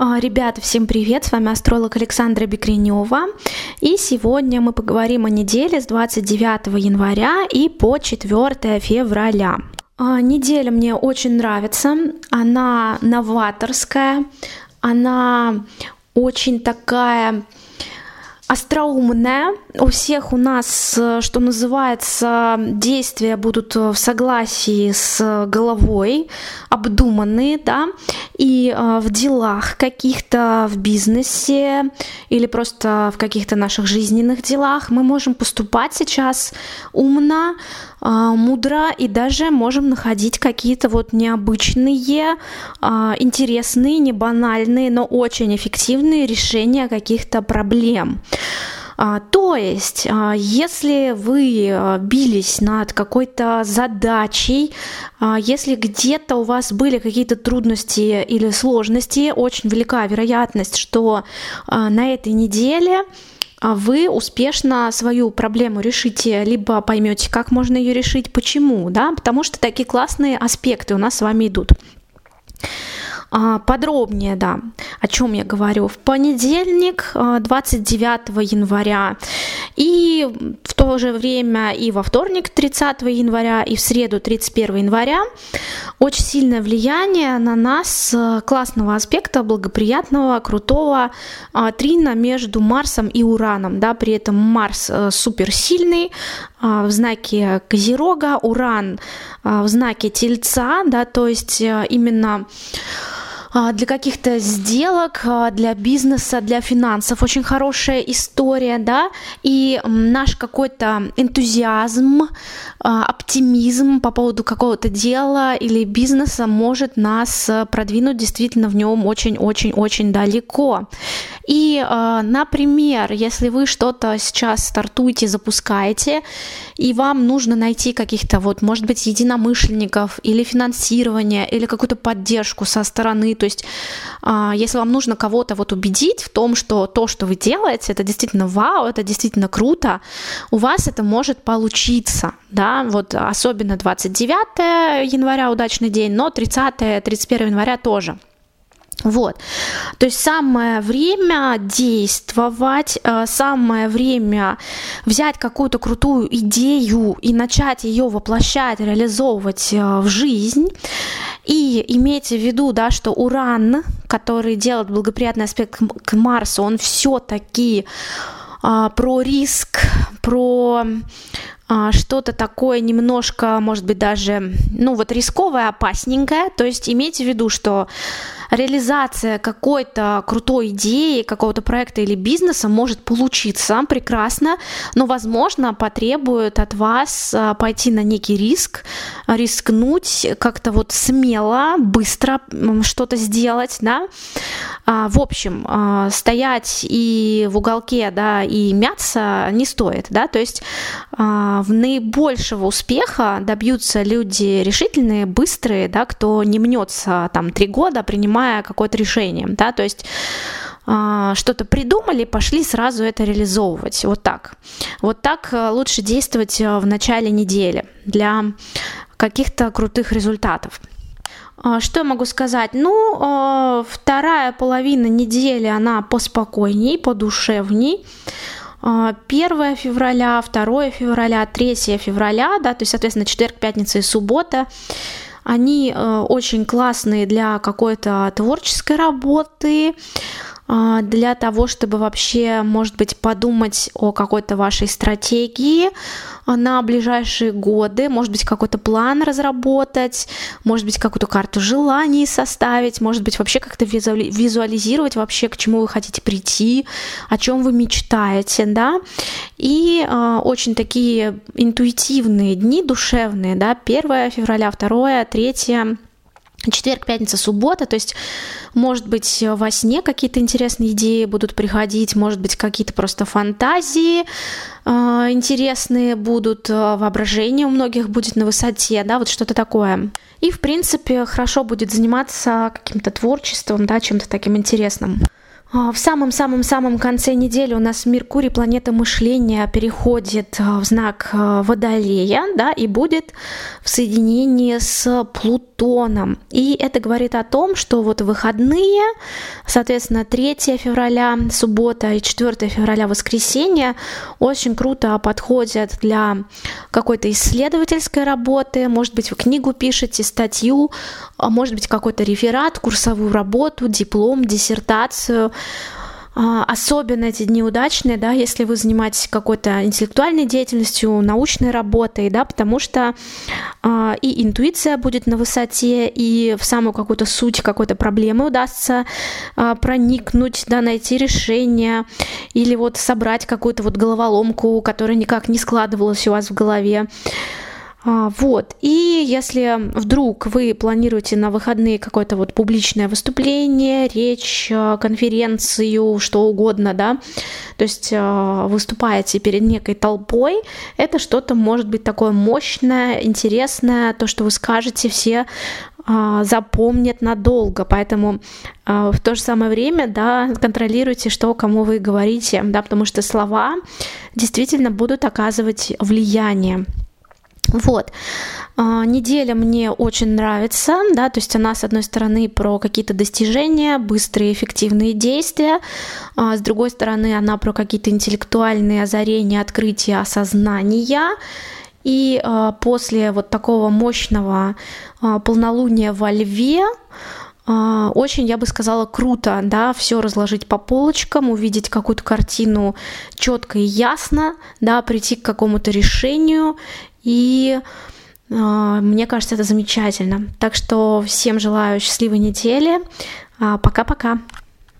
А, ребята, всем привет! С вами астролог Александра Бекренева. И сегодня мы поговорим о неделе с 29 января и по 4 февраля. А, неделя мне очень нравится. Она новаторская, она очень такая остроумная. У всех у нас, э, что называется, действия будут в согласии с головой, обдуманные, да, и э, в делах каких-то, в бизнесе или просто в каких-то наших жизненных делах мы можем поступать сейчас умно, а, мудро и даже можем находить какие-то вот необычные, а, интересные, не банальные, но очень эффективные решения каких-то проблем. А, то есть, если вы бились над какой-то задачей, если где-то у вас были какие-то трудности или сложности, очень велика вероятность, что на этой неделе вы успешно свою проблему решите, либо поймете, как можно ее решить, почему, да, потому что такие классные аспекты у нас с вами идут. А, подробнее, да, о чем я говорю. В понедельник, 29 а, января, и в то же время и во вторник, 30 января, и в среду, 31 января, очень сильное влияние на нас а, классного аспекта, благоприятного, крутого трина между Марсом и Ураном, да, при этом Марс суперсильный, в знаке Козерога, Уран в знаке Тельца, да, то есть именно а, для каких-то сделок, а, для бизнеса, для финансов. Очень хорошая история, да, и наш какой-то энтузиазм, а, оптимизм по поводу какого-то дела или бизнеса может нас продвинуть действительно в нем очень-очень-очень далеко. И, например, если вы что-то сейчас стартуете, запускаете, и вам нужно найти каких-то вот, может быть, единомышленников или финансирование, или какую-то поддержку со стороны то есть, а, если вам нужно кого-то вот убедить в том, что то, что вы делаете, это действительно вау, это действительно круто, у вас это может получиться, да, вот особенно 29 января удачный день, но 30-31 января тоже. Вот. То есть самое время действовать, э, самое время взять какую-то крутую идею и начать ее воплощать, реализовывать э, в жизнь. И имейте в виду, да, что Уран, который делает благоприятный аспект к Марсу, он все-таки а, про риск, про а, что-то такое немножко, может быть, даже, ну вот рисковое, опасненькое. То есть имейте в виду, что реализация какой-то крутой идеи, какого-то проекта или бизнеса может получиться прекрасно, но, возможно, потребует от вас а, пойти на некий риск, рискнуть как-то вот смело, быстро что-то сделать, да. А, в общем, а, стоять и в уголке, да, и мяться не стоит, да, то есть в наибольшего успеха добьются люди решительные, быстрые, да, кто не мнется там три года, принимая какое-то решение, да, то есть а, что-то придумали, пошли сразу это реализовывать. Вот так. Вот так э, лучше действовать э, в начале недели для каких-то крутых результатов. А, что я могу сказать? Ну, э, вторая половина недели, она поспокойней, подушевней. 1 а, февраля, 2 февраля, 3 февраля, да, то есть, соответственно, четверг, пятница и суббота они э, очень классные для какой-то творческой работы, а, для того, чтобы вообще, может быть, подумать о какой-то вашей стратегии а, на ближайшие годы, может быть, какой-то план разработать, может быть, какую-то карту желаний составить, может быть, вообще как-то визуализировать вообще, к чему вы хотите прийти, о чем вы мечтаете, да, и э, очень такие интуитивные дни, душевные, да, 1 февраля, 2, 3 четверг, пятница, суббота, то есть, может быть, во сне какие-то интересные идеи будут приходить, может быть, какие-то просто фантазии э, интересные будут, э, воображение у многих будет на высоте, да, вот что-то такое. И, в принципе, хорошо будет заниматься каким-то творчеством, да, чем-то таким интересным. А, в самом-самом-самом конце недели у нас Меркурий, планета мышления, переходит в знак Водолея, да, и будет в соединении с Плутоном Плутоном. И это говорит о том, что вот выходные, соответственно, 3 февраля, суббота и 4 февраля, воскресенье, очень круто подходят для какой-то исследовательской работы. Может быть, вы книгу пишете, статью, а может быть, какой-то реферат, курсовую работу, диплом, диссертацию. А, особенно эти дни удачные, да, если вы занимаетесь какой-то интеллектуальной деятельностью, научной работой, да, потому что э, и интуиция будет на высоте, и в самую какую-то суть какой-то проблемы удастся э, проникнуть, да, найти решение, или вот собрать какую-то вот головоломку, которая никак не складывалась у вас в голове. А, вот. И если вдруг вы планируете на выходные какое-то вот публичное выступление, речь, а, конференцию, что угодно, да, то есть а, выступаете перед некой толпой, это что-то может быть такое мощное, интересное, то, что вы скажете, все запомнят надолго, поэтому в то же самое время, да, контролируйте, что кому вы говорите, да, потому что слова действительно будут оказывать влияние. Вот. А, неделя мне очень нравится, да, то есть она, с одной стороны, про какие-то достижения, быстрые, эффективные действия, а с другой стороны, она про какие-то интеллектуальные озарения, открытия, осознания, и а, после вот такого мощного полнолуния во Льве очень, я бы сказала, круто, да, все разложить по полочкам, увидеть какую-то картину четко и ясно, да, прийти к какому-то решению и э, мне кажется, это замечательно. Так что всем желаю счастливой недели. А, пока-пока.